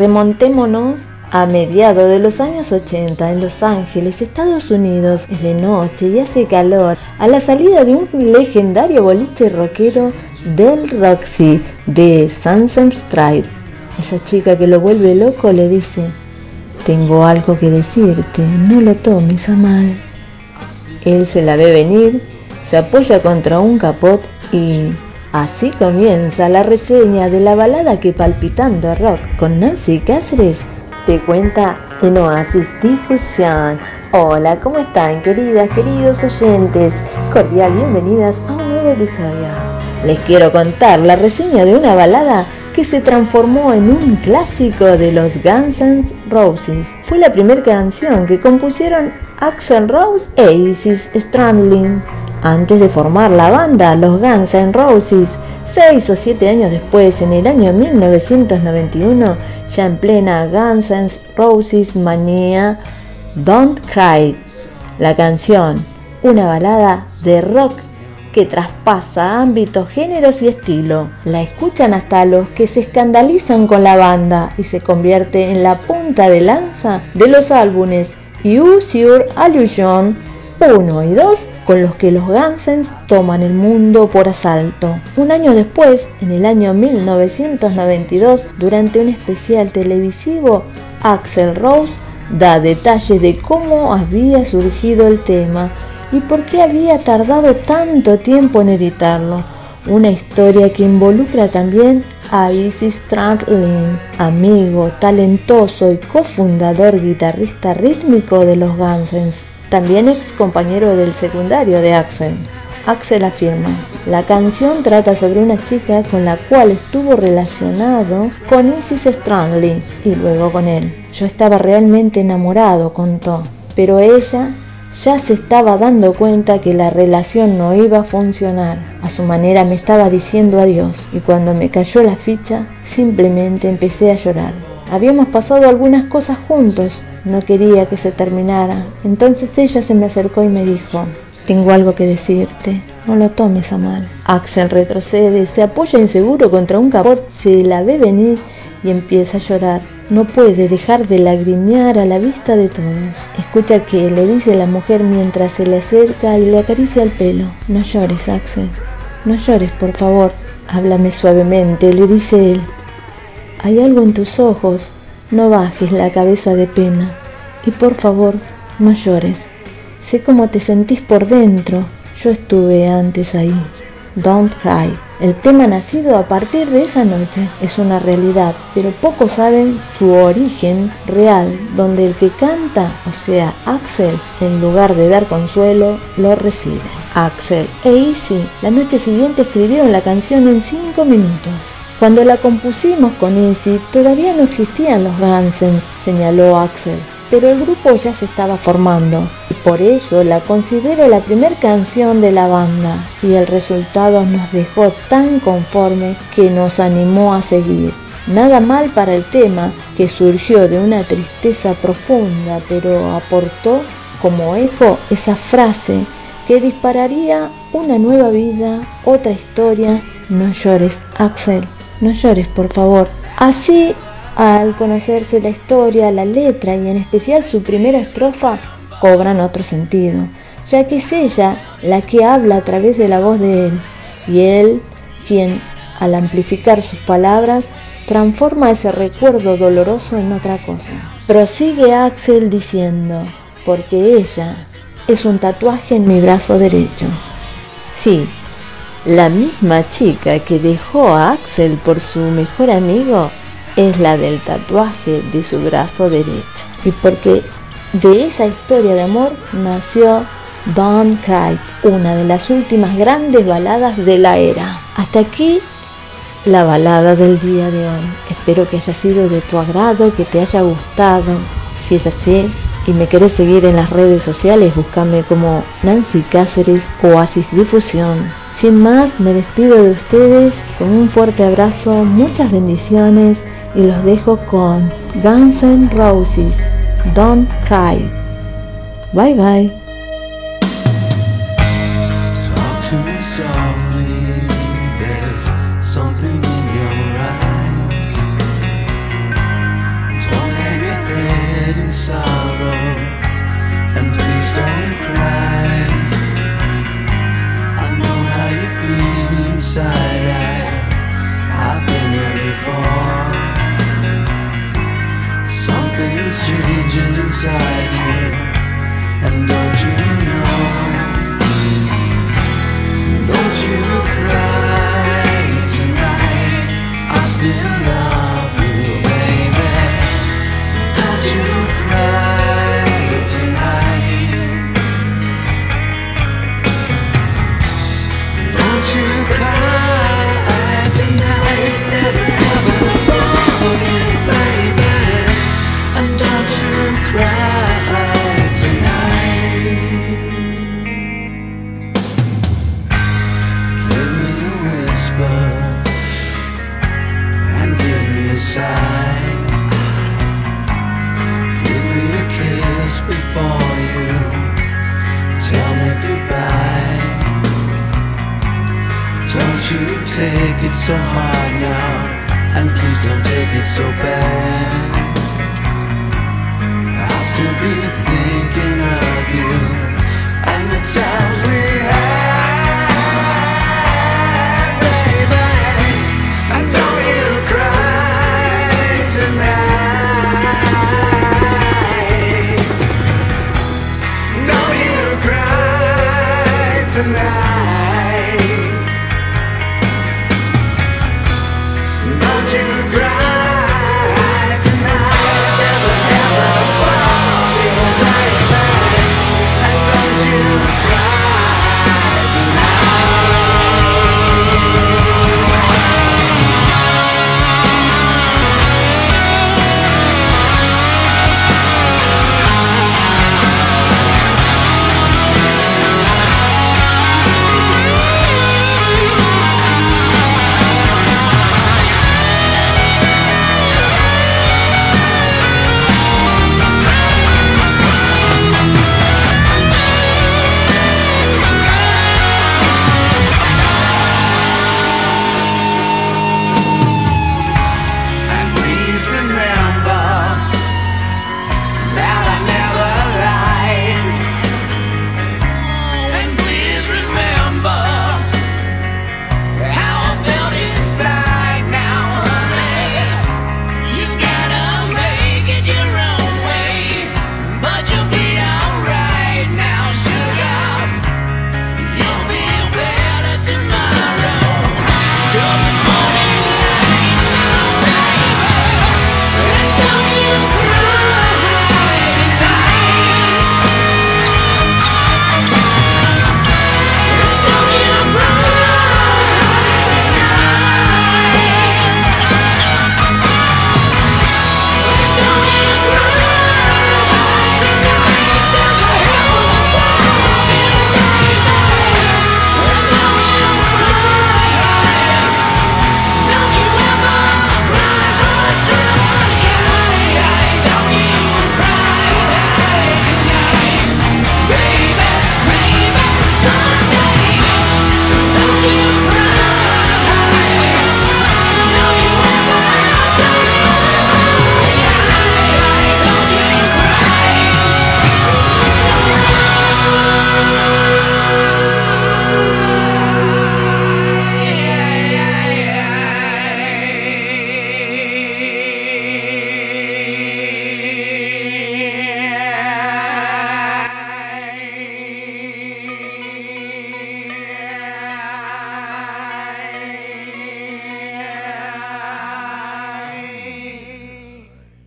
Remontémonos a mediados de los años 80 en Los Ángeles, Estados Unidos. De noche y hace calor. A la salida de un legendario boliche rockero del Roxy de Sunset Strip. Esa chica que lo vuelve loco le dice, tengo algo que decirte, no lo tomes a mal. Él se la ve venir, se apoya contra un capot y así comienza la reseña de la balada que palpitando rock con Nancy Cáceres te cuenta en Oasis Difusión. Hola, ¿cómo están queridas, queridos oyentes? Cordial bienvenidas a un nuevo episodio. Les quiero contar la reseña de una balada que se transformó en un clásico de los Guns N' Roses. Fue la primera canción que compusieron Axel Rose e Isis Strandling. Antes de formar la banda, los Guns N' Roses, seis o siete años después, en el año 1991, ya en plena Guns N' Roses manía, Don't Cry, la canción, una balada de rock que traspasa ámbitos, géneros y estilo. La escuchan hasta los que se escandalizan con la banda y se convierte en la punta de lanza de los álbumes Use Your Illusion 1 y 2 con los que los Gansens toman el mundo por asalto. Un año después, en el año 1992, durante un especial televisivo, Axel Rose da detalles de cómo había surgido el tema y por qué había tardado tanto tiempo en editarlo. Una historia que involucra también a Isis Stradlin, amigo, talentoso y cofundador guitarrista rítmico de los Guns, también ex compañero del secundario de Axel. Axel afirma, la canción trata sobre una chica con la cual estuvo relacionado con Isis Stradlin y luego con él. Yo estaba realmente enamorado, contó, pero ella ya se estaba dando cuenta que la relación no iba a funcionar. A su manera me estaba diciendo adiós y cuando me cayó la ficha simplemente empecé a llorar. Habíamos pasado algunas cosas juntos, no quería que se terminara. Entonces ella se me acercó y me dijo, tengo algo que decirte, no lo tomes a mal. Axel retrocede, se apoya inseguro contra un capot, se la ve venir y empieza a llorar. No puede dejar de lagrimear a la vista de todos. Escucha que le dice la mujer mientras se le acerca y le acaricia el pelo. No llores, Axel. No llores, por favor. Háblame suavemente, le dice él. Hay algo en tus ojos. No bajes la cabeza de pena. Y por favor, no llores. Sé cómo te sentís por dentro. Yo estuve antes ahí. Don't Cry. El tema nacido a partir de esa noche es una realidad, pero pocos saben su origen real, donde el que canta, o sea, Axel, en lugar de dar consuelo, lo recibe. Axel e Easy la noche siguiente escribieron la canción en 5 minutos. Cuando la compusimos con Easy, todavía no existían los Gansens, señaló Axel pero el grupo ya se estaba formando y por eso la considero la primera canción de la banda y el resultado nos dejó tan conforme que nos animó a seguir. Nada mal para el tema que surgió de una tristeza profunda, pero aportó como eco esa frase que dispararía una nueva vida, otra historia. No llores, Axel, no llores, por favor. Así al conocerse la historia, la letra y en especial su primera estrofa cobran otro sentido, ya que es ella la que habla a través de la voz de él y él quien, al amplificar sus palabras, transforma ese recuerdo doloroso en otra cosa. Prosigue Axel diciendo, porque ella es un tatuaje en mi brazo derecho. Sí, la misma chica que dejó a Axel por su mejor amigo es la del tatuaje de su brazo derecho. Y porque de esa historia de amor nació Don't Cry, una de las últimas grandes baladas de la era. Hasta aquí la balada del día de hoy. Espero que haya sido de tu agrado, que te haya gustado. Si es así y me querés seguir en las redes sociales, búscame como Nancy Cáceres Oasis Difusión. Sin más, me despido de ustedes con un fuerte abrazo, muchas bendiciones y los dejo con Guns N' Roses, Don't Cry. Bye bye. take it so bad. I'll still be.